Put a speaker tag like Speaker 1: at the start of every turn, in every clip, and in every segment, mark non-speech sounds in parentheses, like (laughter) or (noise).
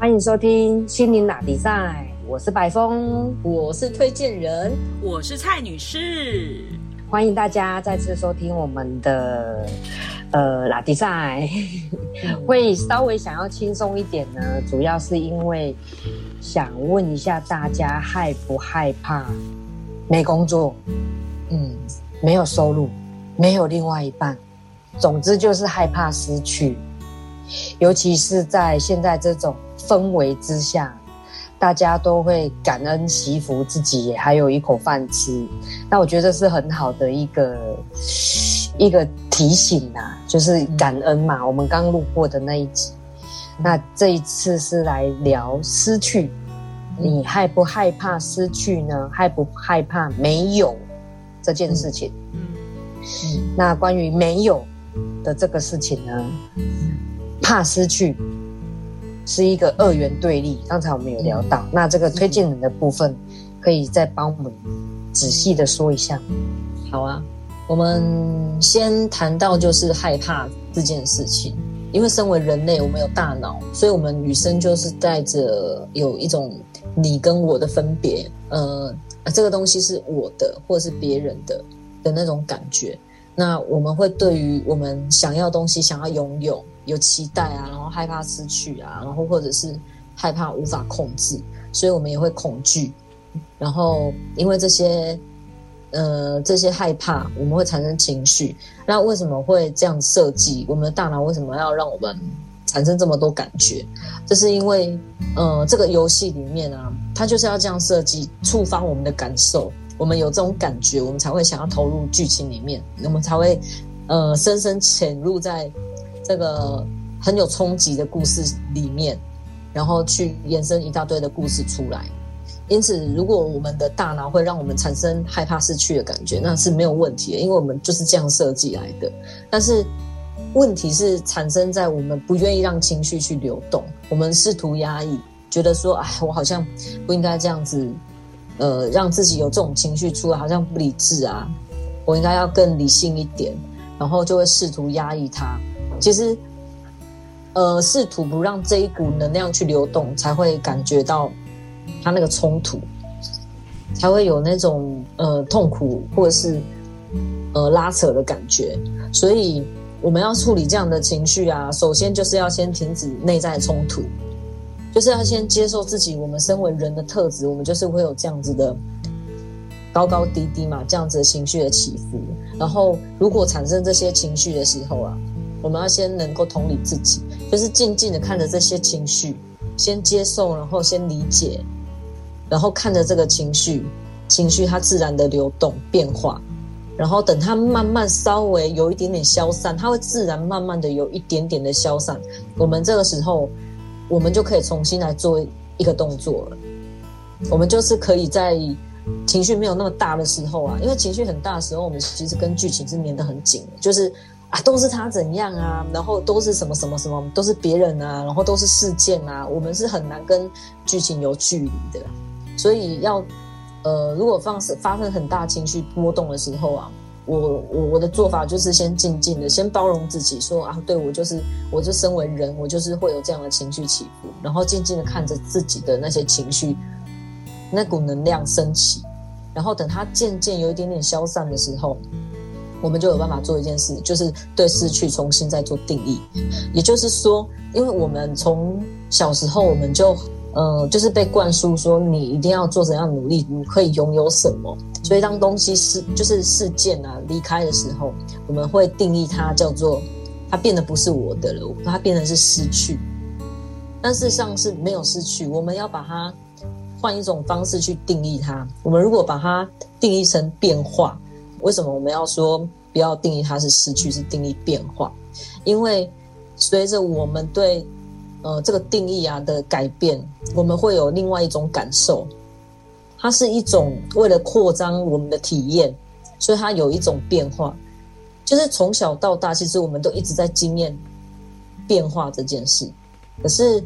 Speaker 1: 欢迎收听心灵哪比赛，我是白峰，
Speaker 2: 我是推荐人，
Speaker 3: 我是蔡女士。
Speaker 1: 欢迎大家再次收听我们的呃拉迪赛，(laughs) 会稍微想要轻松一点呢，主要是因为想问一下大家害不害怕没工作，嗯，没有收入，没有另外一半，总之就是害怕失去，尤其是在现在这种。氛围之下，大家都会感恩祈福，自己也还有一口饭吃。那我觉得是很好的一个一个提醒啊，就是感恩嘛。我们刚录过的那一集，那这一次是来聊失去，你害不害怕失去呢？害不害怕没有这件事情？嗯嗯。那关于没有的这个事情呢，怕失去。是一个二元对立，刚才我们有聊到，那这个推荐人的部分，可以再帮我们仔细的说一下。
Speaker 2: 好啊，我们先谈到就是害怕这件事情，因为身为人类，我们有大脑，所以我们女生就是带着有一种你跟我的分别，呃，这个东西是我的或者是别人的的那种感觉。那我们会对于我们想要东西想要拥有。有期待啊，然后害怕失去啊，然后或者是害怕无法控制，所以我们也会恐惧。然后因为这些，呃，这些害怕，我们会产生情绪。那为什么会这样设计？我们的大脑为什么要让我们产生这么多感觉？这是因为，呃，这个游戏里面啊，它就是要这样设计，触发我们的感受。我们有这种感觉，我们才会想要投入剧情里面，我们才会，呃，深深潜入在。这个很有冲击的故事里面，然后去延伸一大堆的故事出来。因此，如果我们的大脑会让我们产生害怕失去的感觉，那是没有问题的，因为我们就是这样设计来的。但是，问题是产生在我们不愿意让情绪去流动，我们试图压抑，觉得说：“哎，我好像不应该这样子，呃，让自己有这种情绪出来，好像不理智啊，我应该要更理性一点。”然后就会试图压抑它。其实，呃，试图不让这一股能量去流动，才会感觉到它那个冲突，才会有那种呃痛苦或者是呃拉扯的感觉。所以，我们要处理这样的情绪啊，首先就是要先停止内在冲突，就是要先接受自己。我们身为人的特质，我们就是会有这样子的高高低低嘛，这样子的情绪的起伏。然后，如果产生这些情绪的时候啊。我们要先能够同理自己，就是静静的看着这些情绪，先接受，然后先理解，然后看着这个情绪，情绪它自然的流动变化，然后等它慢慢稍微有一点点消散，它会自然慢慢的有一点点的消散。我们这个时候，我们就可以重新来做一个动作了。我们就是可以在情绪没有那么大的时候啊，因为情绪很大的时候，我们其实跟剧情是粘得很紧的，就是。啊，都是他怎样啊，然后都是什么什么什么，都是别人啊，然后都是事件啊，我们是很难跟剧情有距离的，所以要，呃，如果发生发生很大情绪波动的时候啊，我我我的做法就是先静静的，先包容自己，说啊，对我就是我就身为人，我就是会有这样的情绪起伏，然后静静的看着自己的那些情绪，那股能量升起，然后等它渐渐有一点点消散的时候。我们就有办法做一件事，就是对失去重新再做定义。也就是说，因为我们从小时候我们就，呃，就是被灌输说你一定要做怎样努力，你可以拥有什么。所以当东西是就是事件啊离开的时候，我们会定义它叫做它变得不是我的了，它变成是失去。但事实上是没有失去，我们要把它换一种方式去定义它。我们如果把它定义成变化。为什么我们要说不要定义它是失去，是定义变化？因为随着我们对呃这个定义啊的改变，我们会有另外一种感受。它是一种为了扩张我们的体验，所以它有一种变化。就是从小到大，其实我们都一直在经验变化这件事。可是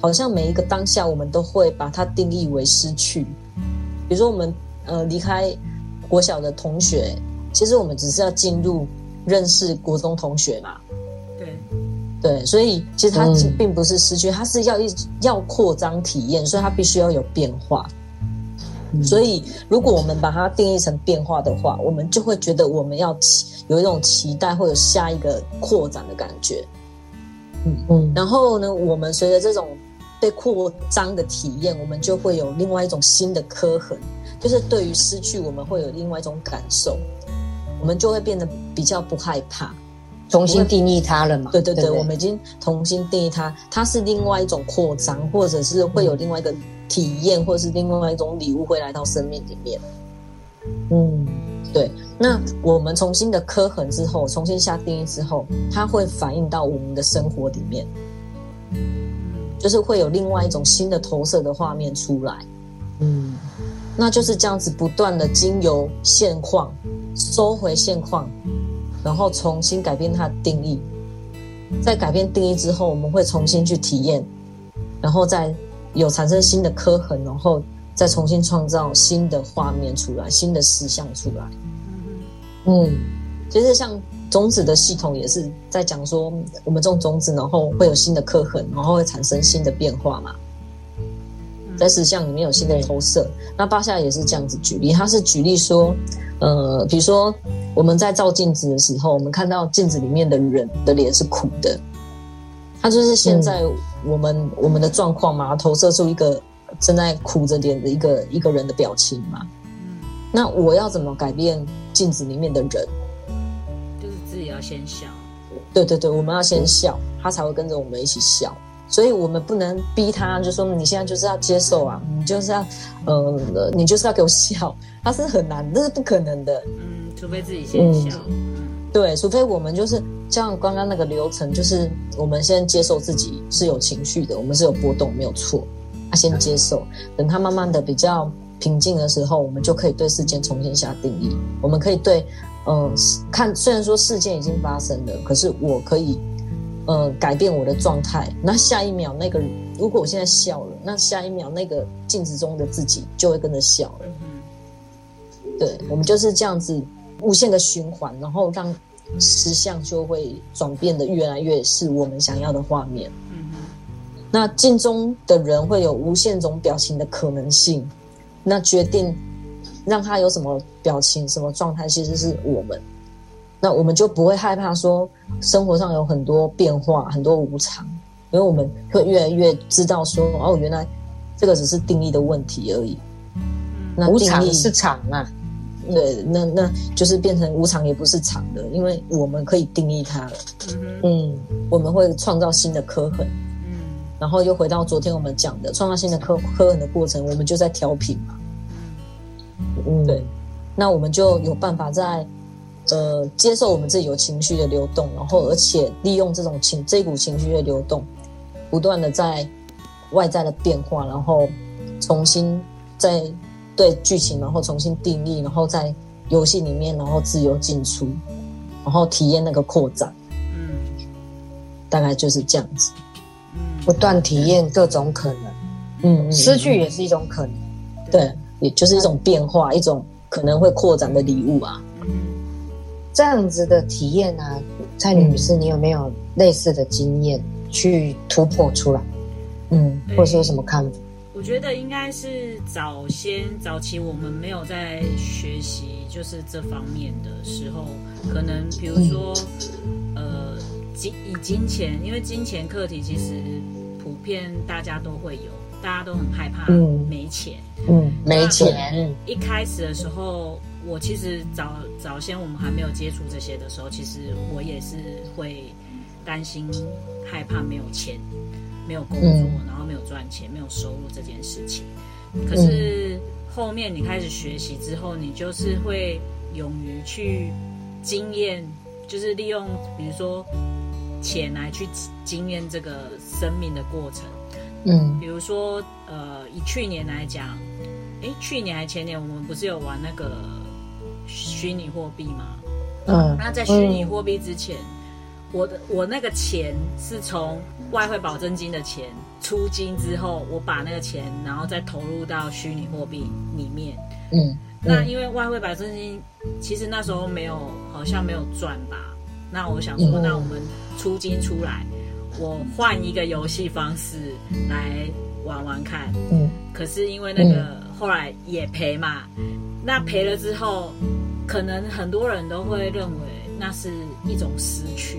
Speaker 2: 好像每一个当下，我们都会把它定义为失去。比如说我们呃离开。国小的同学，其实我们只是要进入认识国中同学嘛。
Speaker 3: 对，
Speaker 2: 对，所以其实它
Speaker 1: 嗯
Speaker 2: 并不是失去，它是要一要扩张体验，所以它必须要有变化。所以，如果我们把它定义成变化的话，我们就会觉得我们要期有一种期待，会有下一个扩展的感觉。
Speaker 1: 嗯
Speaker 2: 然后呢，我们随着这种被扩张的体验，我们就会有另外一种新的刻痕，就是对于失去，我们会有另外一种感受，我们就会变得比较不害怕。
Speaker 1: 重新定义它了嘛？
Speaker 2: 对对对，
Speaker 1: 不
Speaker 2: 我们已经重新定义它，它是另外一种扩张，或者是会有另外一个体验，或者是另外一种礼物会来到生命里面。
Speaker 1: 嗯
Speaker 2: 对，那我们重新的刻痕之后，重新下定义之后，它会反映到我们的生活里面，就是会有另外一种新的投射的画面出来。
Speaker 1: 嗯
Speaker 2: 那就是这样子不断的经由现况收回现况，然后重新改变它的定义。在改变定义之后，我们会重新去体验，然后再有产生新的刻痕，然后再重新创造新的画面出来，新的实像出来。
Speaker 1: 嗯
Speaker 2: 其实像种子的系统也是在讲说，我们种种子，然后会有新的刻痕，然后会产生新的变化嘛。在石像里面有新的投射，那巴夏也是这样子举例，他是举例说，呃，比如说我们在照镜子的时候，我们看到镜子里面的人的脸是苦的，他就是现在我们、我们的状况嘛，投射出一个正在苦着脸的一个一个人的表情嘛。那我要怎么改变镜子里面的人？
Speaker 3: 就是自己要先笑，
Speaker 2: 对对对，我们要先笑，他才会跟着我们一起笑。所以我们不能逼他，就说你现在就是要接受啊，你就是要，呃，你就是要给我笑，他是很难，那是不可能的。
Speaker 3: 嗯，除非自己先笑，
Speaker 2: 对，除非我们就是像刚刚那个流程，就是我们先接受自己是有情绪的，我们是有波动，没有错。他先接受，等他慢慢的比较平静的时候，我们就可以对事件重新下定义。我们可以对，嗯、看虽然说事件已经发生了，可是我可以，呃，改变我的状态。那下一秒那个，如果我现在笑了，那下一秒那个镜子中的自己就会跟着笑了。对，我们就是这样子无限的循环，然后让实相就会转变的越来越是我们想要的画面。
Speaker 3: 嗯
Speaker 2: 那镜中的人会有无限种表情的可能性，那决定让他有什么表情、什么状态，其实是我们。那我们就不会害怕说生活上有很多变化、很多无常，因为我们会越来越知道说，哦，原来这个只是定义的问题而已。那
Speaker 1: 无常是常啊，
Speaker 2: 对，那那就是变成无常也不是常的，因为我们可以定义它了，
Speaker 3: 嗯
Speaker 2: 我们会创造新的刻痕，
Speaker 3: 嗯
Speaker 2: 然后又回到昨天我们讲的创造新的刻刻痕的过程，我们就在调频嘛。
Speaker 1: 嗯，
Speaker 2: 对，那我们就有办法在呃接受我们自己有情绪的流动，然后而且利用这种情这股情绪的流动，不断的在外在的变化，然后重新在对剧情，然后重新定义，然后在游戏里面，然后自由进出，然后体验那个扩展，
Speaker 3: 嗯
Speaker 2: 大概就是这样子。
Speaker 3: 嗯，
Speaker 1: 不断体验各种可能，
Speaker 2: 嗯，嗯
Speaker 1: 失去也是一种可能。
Speaker 2: 对，也就是一种变化，一种可能会扩展的礼物啊。
Speaker 3: 嗯
Speaker 1: 这样子的体验啊，蔡女士，你有没有类似的经验去突破出来，
Speaker 2: 嗯，
Speaker 1: 或者是有什么看法？
Speaker 3: 我觉得应该是早先早期我们没有在学习就是这方面的时候，可能比如说，呃，金以金钱，因为金钱课题其实普遍大家都会有，大家都很害怕
Speaker 2: 嗯。
Speaker 3: 没钱。
Speaker 2: 嗯
Speaker 1: 没钱，
Speaker 2: 嗯
Speaker 3: 一开始的时候，我其实早早先我们还没有接触这些的时候，其实我也是会担心、害怕没有钱、没有工作，
Speaker 2: 嗯
Speaker 3: 然后没有赚钱、没有收入这件事情。可是后面你开始学习之后，你就是会勇于去经验，就是利用比如说钱来去经验这个生命的过程。
Speaker 2: 嗯
Speaker 3: 比如说，呃，以去年来讲，哎，去年还前年我们不是有玩那个虚拟货币吗？
Speaker 1: 嗯
Speaker 3: 那在虚拟货币之前，我的我那个钱是从外汇保证金的钱出金之后，我把那个钱然后再投入到虚拟货币里面。
Speaker 2: 嗯
Speaker 3: 那因为外汇保证金其实那时候没有，好像没有赚吧。那我想说，
Speaker 1: 嗯
Speaker 3: 那我们出金出来，我换一个游戏方式来玩玩看。
Speaker 2: 嗯
Speaker 3: 可是因为那个后来也赔嘛，那赔了之后，可能很多人都会认为那是一种失去。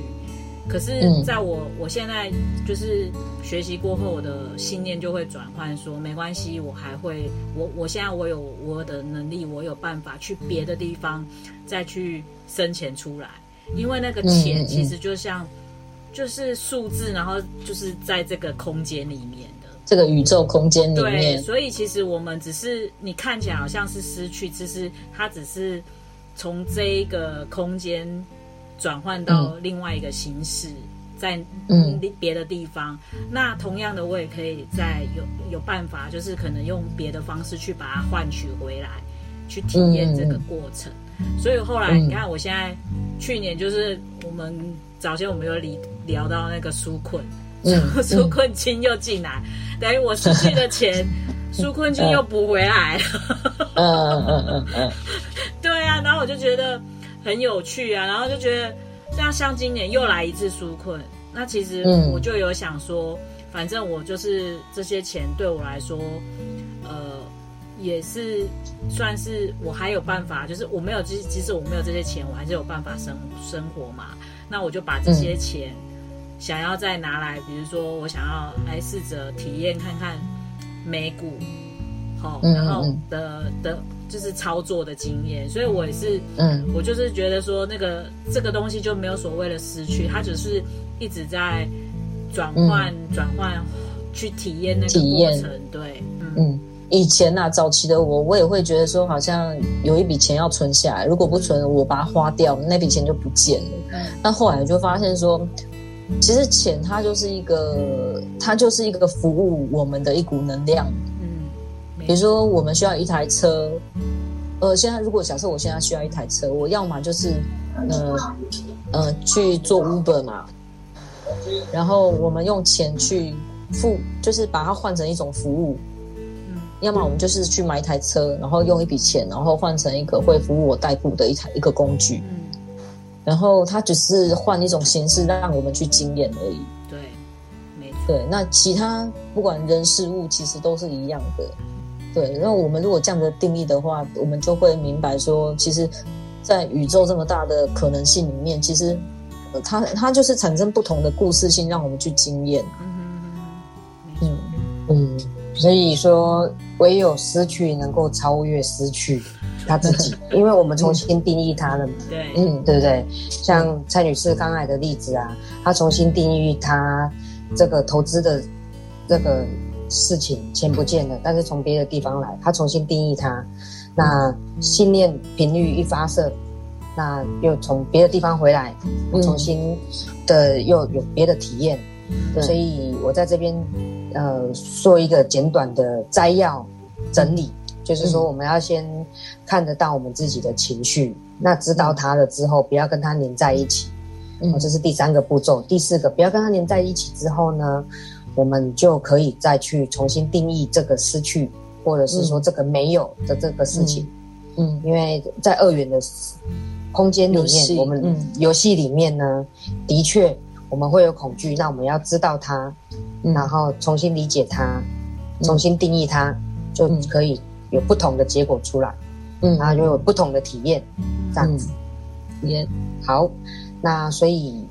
Speaker 3: 可是
Speaker 2: 嗯，
Speaker 3: 在我我现在就是学习过后，我的信念就会转换，说没关系，我还会，我我现在我有我的能力，我有办法去别的地方再去生钱出来，因为那个钱其实就像就是数字，然后就是在这个空间里面的。
Speaker 2: 这个宇宙空间里
Speaker 3: 对，
Speaker 2: 面，
Speaker 3: 所以其实我们只是你看起来好像是失去，其实它只是从这一个空间转换到另外一个形式，在
Speaker 2: 嗯
Speaker 3: 别的地方。那同样的，我也可以在有有办法，就是可能用别的方式去把它换取回来，去体验这个过程。所以后来
Speaker 2: 嗯
Speaker 3: 你看，我现在去年就是我们早先我们有聊聊到那个纾困，
Speaker 2: 嗯 (laughs)
Speaker 3: 纾困金又进来，等于我失去的钱，(laughs) 纾困金又补回来了。我就觉得很有趣啊，然后就觉得像像今年又来一次纾困，那其实
Speaker 2: 嗯
Speaker 3: 我就有想说，反正我就是这些钱对我来说，呃，也是算是我还有办法，就是我没有即即使我没有这些钱，我还是有办法生生活嘛。那我就把这些钱想要再拿来，比如说我想要来试着体验看看美股，好、
Speaker 2: 嗯
Speaker 3: 然后
Speaker 2: 嗯
Speaker 3: 的的就是操作的经验，所以我也是，
Speaker 2: 嗯
Speaker 3: 我就是觉得说那个这个东西就没有所谓的失去，它只是一直在转换、转换去体验那个过程，对，嗯
Speaker 2: 嗯。以前呐、早期的我，我也会觉得说，好像有一笔钱要存下来，如果不存，我把它花掉，那笔钱就不见了。
Speaker 3: 嗯
Speaker 2: 那后来就发现说，其实钱它就是一个，它就是一个服务我们的一股能量。比如说，我们需要一台车，呃，现在如果假设我现在需要一台车，我要么就是呃呃去做 Uber 嘛，然后我们用钱去付，就是把它换成一种服务。
Speaker 3: 嗯
Speaker 2: 要么我们就是去买一台车，然后用一笔钱，然后换成一个会服务我代步的一台一个工具，
Speaker 3: 嗯，
Speaker 2: 然后它只是换一种形式让我们去经验而已。
Speaker 3: 对，没错，
Speaker 2: 对，那其他不管人事物，其实都是一样的。对，那我们如果这样的定义的话，我们就会明白说，其实，在宇宙这么大的可能性里面，其实，呃它它就是产生不同的故事性，让我们去经验。
Speaker 3: 嗯，
Speaker 2: 嗯，
Speaker 1: 所以说唯有失去能够超越失去 (laughs) 他自己，因为我们重新定义他了嘛，
Speaker 3: 对，
Speaker 2: 嗯
Speaker 1: 对不对？像蔡女士刚才的例子啊，她重新定义她这个投资的这个事情，钱不见了，但是从别的地方来，他重新定义它，那信念频率一发射，那又从别的地方回来，
Speaker 2: 嗯
Speaker 1: 重新的又有别的体验，
Speaker 2: 对
Speaker 1: 所以我在这边呃做一个简短的摘要整理，就是说我们要先看得到我们自己的情绪，那知道它了之后，不要跟它连在一起，
Speaker 2: 嗯。
Speaker 1: 哦，这是第三个步骤。第四个，不要跟它连在一起之后呢，我们就可以再去重新定义这个失去，或者是说这个没有的这个事情。
Speaker 2: 嗯。
Speaker 1: 因为在二元的空间里面，我们
Speaker 2: 嗯。
Speaker 1: 游戏里面呢，的确我们会有恐惧，那我们要知道它，
Speaker 2: 嗯。
Speaker 1: 然后重新理解它，重新定义它，就
Speaker 2: 嗯。
Speaker 1: 可以有不同的结果出来，
Speaker 2: 嗯。
Speaker 1: 然后就有不同的体验，这样子。
Speaker 2: 也。
Speaker 1: 好，那所以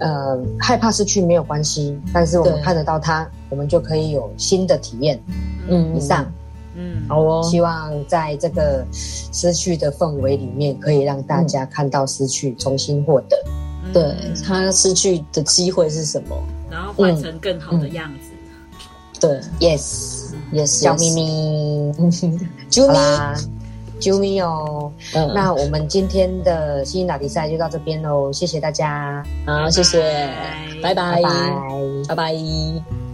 Speaker 1: 呃，害怕失去没有关系，但是我们看得到它，我们就可以有新的体验。
Speaker 2: 嗯
Speaker 1: 以上，
Speaker 3: 嗯，
Speaker 2: 好哦，
Speaker 1: 希望在这个失去的氛围里面，可以让大家看到失去，重新获得。
Speaker 3: 嗯。
Speaker 2: 对他失去的机会是什么？
Speaker 3: 然后换成更好的样子。
Speaker 2: 对，，yes，yes，
Speaker 1: 小咪，咪，
Speaker 2: 嗯，(laughs) 啾咪，
Speaker 1: 好啦，啾咪哦。
Speaker 2: 嗯，
Speaker 1: 那我们今天的新打比赛就到这边喽，谢谢大家，
Speaker 2: 好，谢谢，拜
Speaker 3: 拜
Speaker 2: 拜
Speaker 1: 拜，拜。
Speaker 2: 拜拜。